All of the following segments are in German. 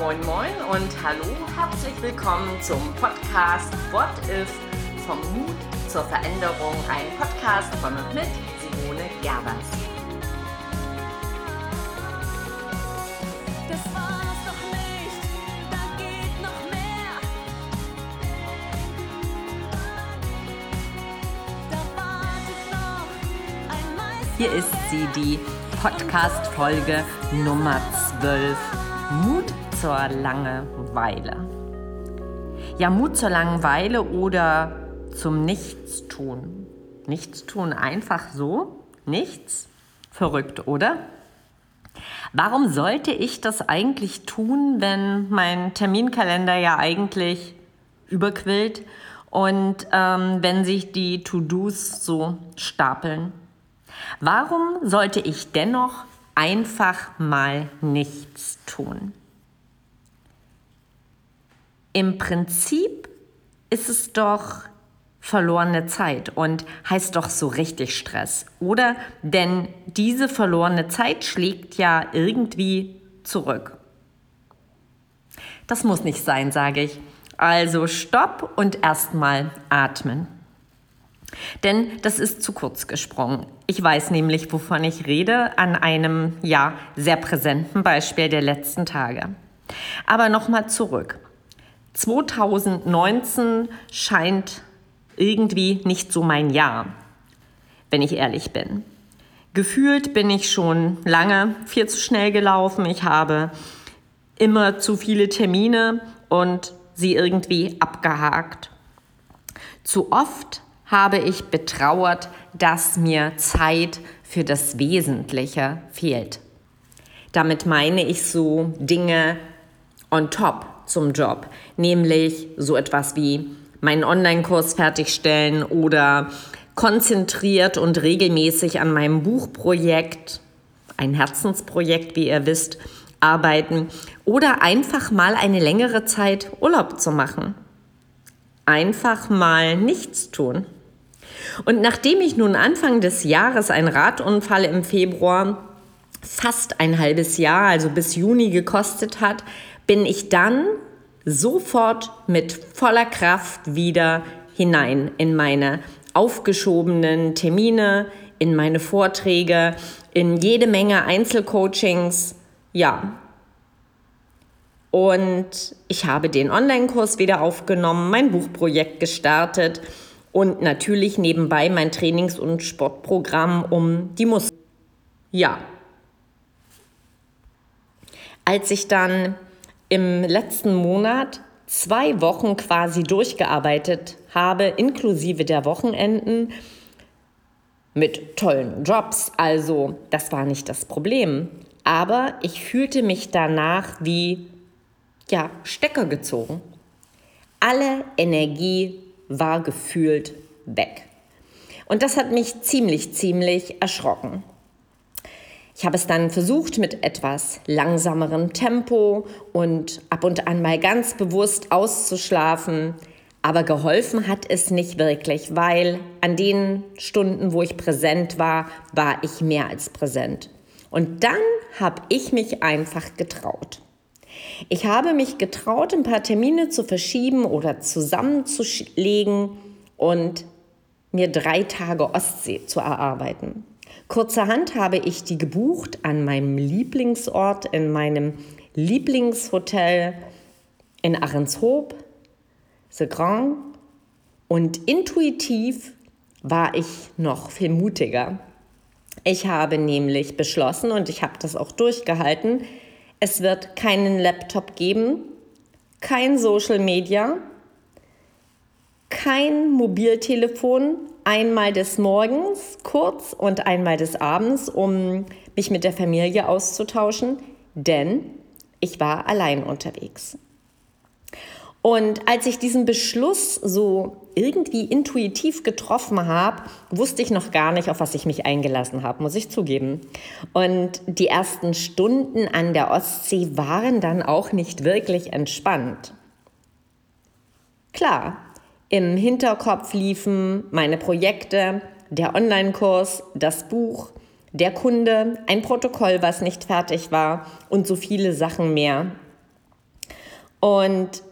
Moin Moin und hallo, herzlich willkommen zum Podcast What If vom Mut zur Veränderung, ein Podcast von und mit Simone Gerbers. Das war's noch nicht, da geht noch mehr. Da wartet noch ein Meister. Hier ist sie, die Podcast-Folge Nummer 12. Mut zur Langeweile. Ja, Mut zur Langeweile oder zum Nichtstun. Nichtstun einfach so? Nichts? Verrückt, oder? Warum sollte ich das eigentlich tun, wenn mein Terminkalender ja eigentlich überquillt und ähm, wenn sich die To-Dos so stapeln? Warum sollte ich dennoch einfach mal nichts tun? Im Prinzip ist es doch verlorene Zeit und heißt doch so richtig Stress, oder? Denn diese verlorene Zeit schlägt ja irgendwie zurück. Das muss nicht sein, sage ich. Also stopp und erstmal atmen. Denn das ist zu kurz gesprungen. Ich weiß nämlich, wovon ich rede, an einem ja sehr präsenten Beispiel der letzten Tage. Aber nochmal zurück. 2019 scheint irgendwie nicht so mein Jahr, wenn ich ehrlich bin. Gefühlt bin ich schon lange viel zu schnell gelaufen. Ich habe immer zu viele Termine und sie irgendwie abgehakt. Zu oft habe ich betrauert, dass mir Zeit für das Wesentliche fehlt. Damit meine ich so Dinge on top zum Job, nämlich so etwas wie meinen Online-Kurs fertigstellen oder konzentriert und regelmäßig an meinem Buchprojekt, ein Herzensprojekt, wie ihr wisst, arbeiten oder einfach mal eine längere Zeit Urlaub zu machen. Einfach mal nichts tun. Und nachdem ich nun Anfang des Jahres einen Radunfall im Februar fast ein halbes Jahr, also bis Juni gekostet hat, bin ich dann sofort mit voller Kraft wieder hinein in meine aufgeschobenen Termine, in meine Vorträge, in jede Menge Einzelcoachings. Ja. Und ich habe den Online-Kurs wieder aufgenommen, mein Buchprojekt gestartet und natürlich nebenbei mein Trainings- und Sportprogramm um die Muskeln. Ja. Als ich dann im letzten Monat zwei Wochen quasi durchgearbeitet habe, inklusive der Wochenenden, mit tollen Jobs. Also das war nicht das Problem. Aber ich fühlte mich danach wie, ja, Stecker gezogen. Alle Energie war gefühlt weg. Und das hat mich ziemlich, ziemlich erschrocken. Ich habe es dann versucht mit etwas langsamerem Tempo und ab und an mal ganz bewusst auszuschlafen. Aber geholfen hat es nicht wirklich, weil an den Stunden, wo ich präsent war, war ich mehr als präsent. Und dann habe ich mich einfach getraut. Ich habe mich getraut, ein paar Termine zu verschieben oder zusammenzulegen und mir drei Tage Ostsee zu erarbeiten. Kurzerhand habe ich die gebucht an meinem Lieblingsort, in meinem Lieblingshotel in Ahrenshoop, The Grand. Und intuitiv war ich noch viel mutiger. Ich habe nämlich beschlossen und ich habe das auch durchgehalten, es wird keinen Laptop geben, kein Social Media, kein Mobiltelefon, einmal des Morgens kurz und einmal des Abends, um mich mit der Familie auszutauschen, denn ich war allein unterwegs. Und als ich diesen Beschluss so irgendwie intuitiv getroffen habe, wusste ich noch gar nicht, auf was ich mich eingelassen habe, muss ich zugeben. Und die ersten Stunden an der Ostsee waren dann auch nicht wirklich entspannt. Klar, im Hinterkopf liefen meine Projekte, der Online-Kurs, das Buch, der Kunde, ein Protokoll, was nicht fertig war und so viele Sachen mehr. Und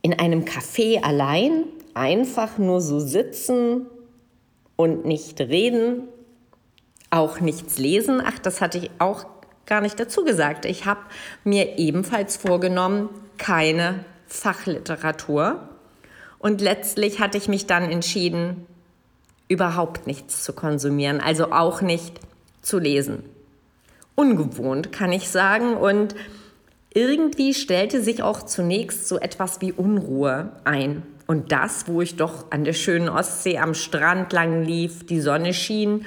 in einem Café allein einfach nur so sitzen und nicht reden, auch nichts lesen. Ach, das hatte ich auch gar nicht dazu gesagt. Ich habe mir ebenfalls vorgenommen, keine Fachliteratur. Und letztlich hatte ich mich dann entschieden, überhaupt nichts zu konsumieren, also auch nicht zu lesen. Ungewohnt, kann ich sagen. Und irgendwie stellte sich auch zunächst so etwas wie Unruhe ein. Und das, wo ich doch an der schönen Ostsee am Strand lang lief, die Sonne schien,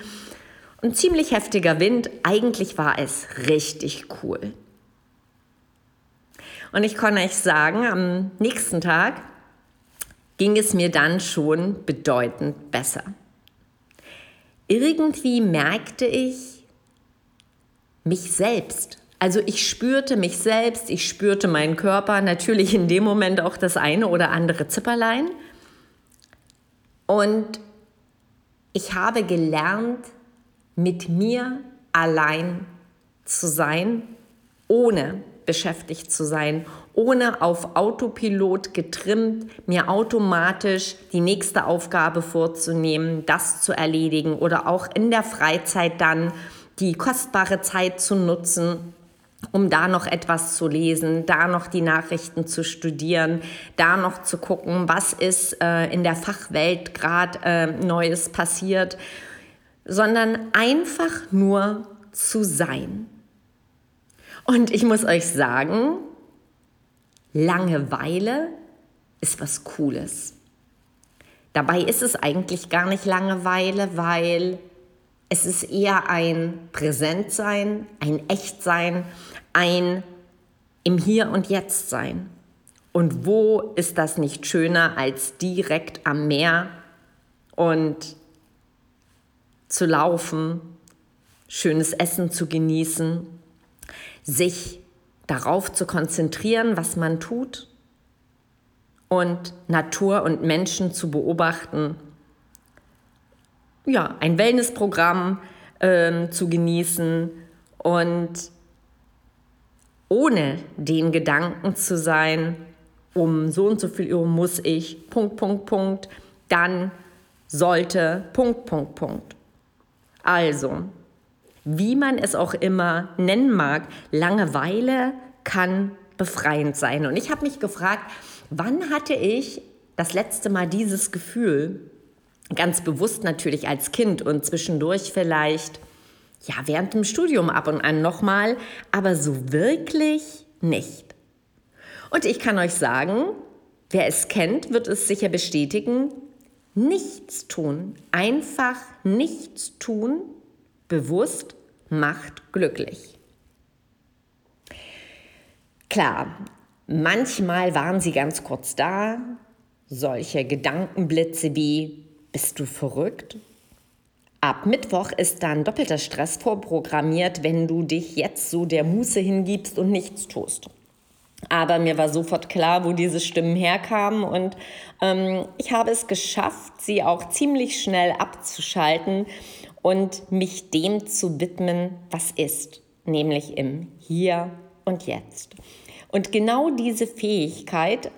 ein ziemlich heftiger Wind, eigentlich war es richtig cool. Und ich kann euch sagen, am nächsten Tag ging es mir dann schon bedeutend besser. Irgendwie merkte ich mich selbst. Also ich spürte mich selbst, ich spürte meinen Körper, natürlich in dem Moment auch das eine oder andere Zipperlein. Und ich habe gelernt, mit mir allein zu sein, ohne beschäftigt zu sein, ohne auf Autopilot getrimmt, mir automatisch die nächste Aufgabe vorzunehmen, das zu erledigen oder auch in der Freizeit dann die kostbare Zeit zu nutzen, um da noch etwas zu lesen, da noch die Nachrichten zu studieren, da noch zu gucken, was ist äh, in der Fachwelt gerade äh, Neues passiert, sondern einfach nur zu sein. Und ich muss euch sagen, Langeweile ist was Cooles. Dabei ist es eigentlich gar nicht Langeweile, weil es ist eher ein Präsentsein, ein Echtsein, ein im Hier und Jetzt sein. Und wo ist das nicht schöner als direkt am Meer und zu laufen, schönes Essen zu genießen, sich darauf zu konzentrieren, was man tut und Natur und Menschen zu beobachten. Ja, ein Wellnessprogramm äh, zu genießen und ohne den Gedanken zu sein, um so und so viel Uhr muss ich, Punkt, Punkt, Punkt, dann sollte, Punkt, Punkt, Punkt. Also, wie man es auch immer nennen mag, Langeweile kann befreiend sein. Und ich habe mich gefragt, wann hatte ich das letzte Mal dieses Gefühl, ganz bewusst natürlich als Kind und zwischendurch vielleicht, ja, während dem Studium ab und an nochmal, aber so wirklich nicht. Und ich kann euch sagen, wer es kennt, wird es sicher bestätigen, nichts tun, einfach nichts tun, bewusst macht glücklich. Klar, manchmal waren sie ganz kurz da, solche Gedankenblitze wie, bist du verrückt? Ab Mittwoch ist dann doppelter Stress vorprogrammiert, wenn du dich jetzt so der Muße hingibst und nichts tust. Aber mir war sofort klar, wo diese Stimmen herkamen und ähm, ich habe es geschafft, sie auch ziemlich schnell abzuschalten und mich dem zu widmen, was ist, nämlich im Hier und Jetzt. Und genau diese Fähigkeit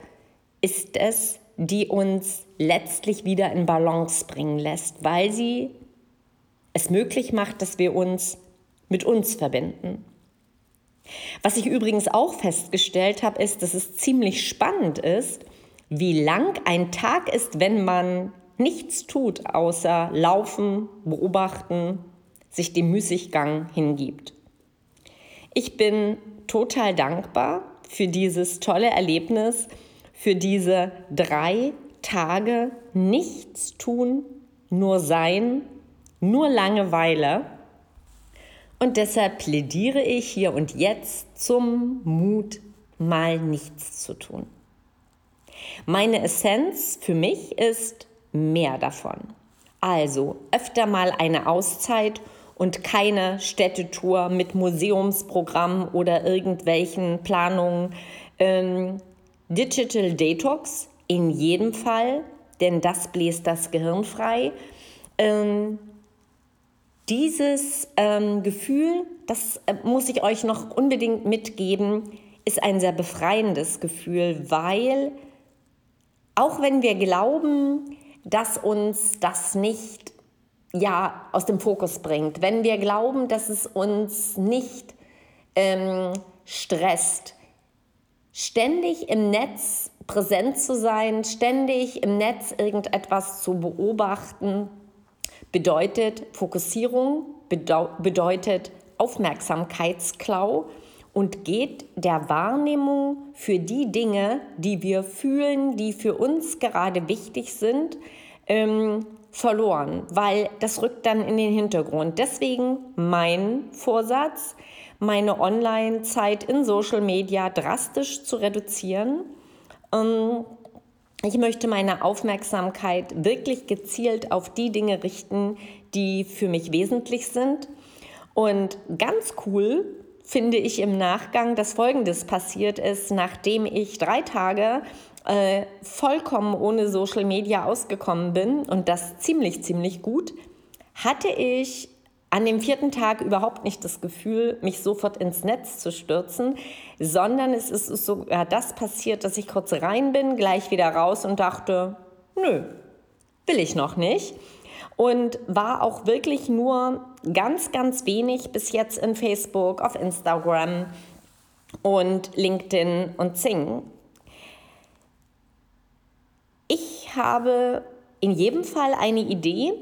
ist es, die uns letztlich wieder in Balance bringen lässt, weil sie es möglich macht, dass wir uns mit uns verbinden. Was ich übrigens auch festgestellt habe, ist, dass es ziemlich spannend ist, wie lang ein Tag ist, wenn man nichts tut, außer laufen, beobachten, sich dem Müßiggang hingibt. Ich bin total dankbar für dieses tolle Erlebnis, für diese drei Tage nichts tun, nur sein, nur Langeweile. Und deshalb plädiere ich hier und jetzt zum Mut, mal nichts zu tun. Meine Essenz für mich ist mehr davon. Also öfter mal eine Auszeit und keine Städtetour mit Museumsprogramm oder irgendwelchen Planungen. Ähm, Digital Detox in jedem Fall, denn das bläst das Gehirn frei. Ähm, dieses ähm, Gefühl, das äh, muss ich euch noch unbedingt mitgeben, ist ein sehr befreiendes Gefühl, weil auch wenn wir glauben, dass uns das nicht ja, aus dem Fokus bringt, wenn wir glauben, dass es uns nicht ähm, stresst, ständig im Netz präsent zu sein, ständig im Netz irgendetwas zu beobachten, bedeutet Fokussierung, bedeutet Aufmerksamkeitsklau und geht der Wahrnehmung für die Dinge, die wir fühlen, die für uns gerade wichtig sind, ähm, verloren, weil das rückt dann in den Hintergrund. Deswegen mein Vorsatz, meine Online-Zeit in Social Media drastisch zu reduzieren. Ähm, ich möchte meine Aufmerksamkeit wirklich gezielt auf die Dinge richten, die für mich wesentlich sind. Und ganz cool finde ich im Nachgang, dass Folgendes passiert ist, nachdem ich drei Tage äh, vollkommen ohne Social Media ausgekommen bin und das ziemlich, ziemlich gut, hatte ich an dem vierten Tag überhaupt nicht das Gefühl, mich sofort ins Netz zu stürzen, sondern es ist sogar das passiert, dass ich kurz rein bin, gleich wieder raus und dachte, nö, will ich noch nicht. Und war auch wirklich nur ganz, ganz wenig bis jetzt in Facebook, auf Instagram und LinkedIn und Zing. Ich habe in jedem Fall eine Idee,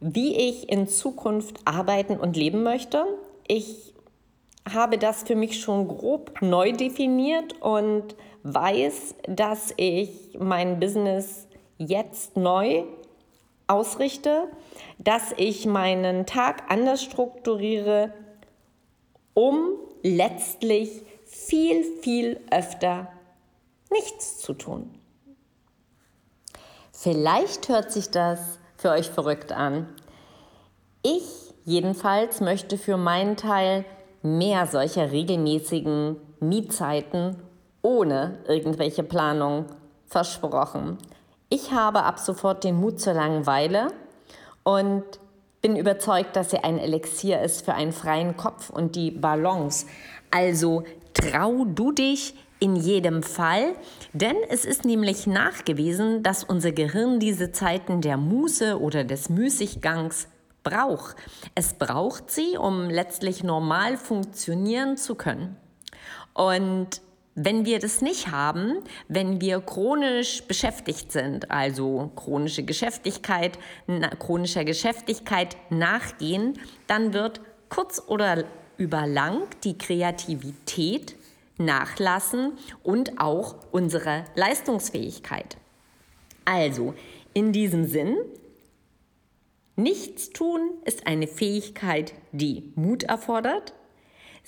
wie ich in Zukunft arbeiten und leben möchte. Ich habe das für mich schon grob neu definiert und weiß, dass ich mein Business jetzt neu ausrichte, dass ich meinen Tag anders strukturiere, um letztlich viel, viel öfter nichts zu tun. Vielleicht hört sich das für euch verrückt an. Ich jedenfalls möchte für meinen Teil mehr solcher regelmäßigen Mietzeiten ohne irgendwelche Planung versprochen. Ich habe ab sofort den Mut zur Langeweile und bin überzeugt, dass sie ein Elixier ist für einen freien Kopf und die Balance. Also trau du dich in jedem Fall, denn es ist nämlich nachgewiesen, dass unser Gehirn diese Zeiten der Muße oder des Müßiggangs braucht. Es braucht sie, um letztlich normal funktionieren zu können. Und wenn wir das nicht haben, wenn wir chronisch beschäftigt sind, also chronische Geschäftigkeit, chronischer Geschäftigkeit nachgehen, dann wird kurz oder über lang die Kreativität nachlassen und auch unsere Leistungsfähigkeit. Also, in diesem Sinn, nichts tun ist eine Fähigkeit, die Mut erfordert.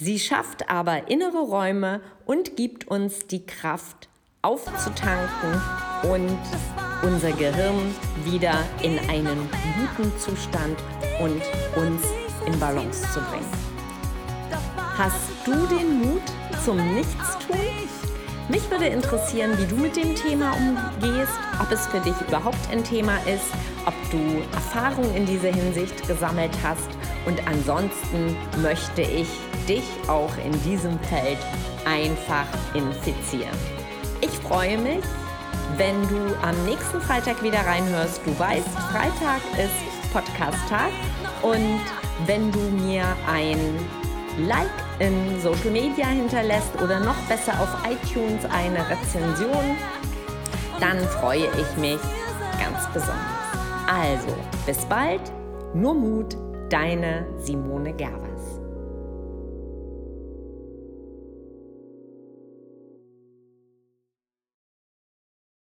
Sie schafft aber innere Räume und gibt uns die Kraft, aufzutanken und unser Gehirn wieder in einen guten Zustand und uns in Balance zu bringen. Hast du den Mut, zum Nichtstun. Mich würde interessieren, wie du mit dem Thema umgehst, ob es für dich überhaupt ein Thema ist, ob du Erfahrungen in dieser Hinsicht gesammelt hast. Und ansonsten möchte ich dich auch in diesem Feld einfach infizieren. Ich freue mich, wenn du am nächsten Freitag wieder reinhörst. Du weißt, Freitag ist Podcast-Tag. Und wenn du mir ein Like in Social Media hinterlässt oder noch besser auf iTunes eine Rezension, dann freue ich mich ganz besonders. Also, bis bald, nur Mut, deine Simone Gerber.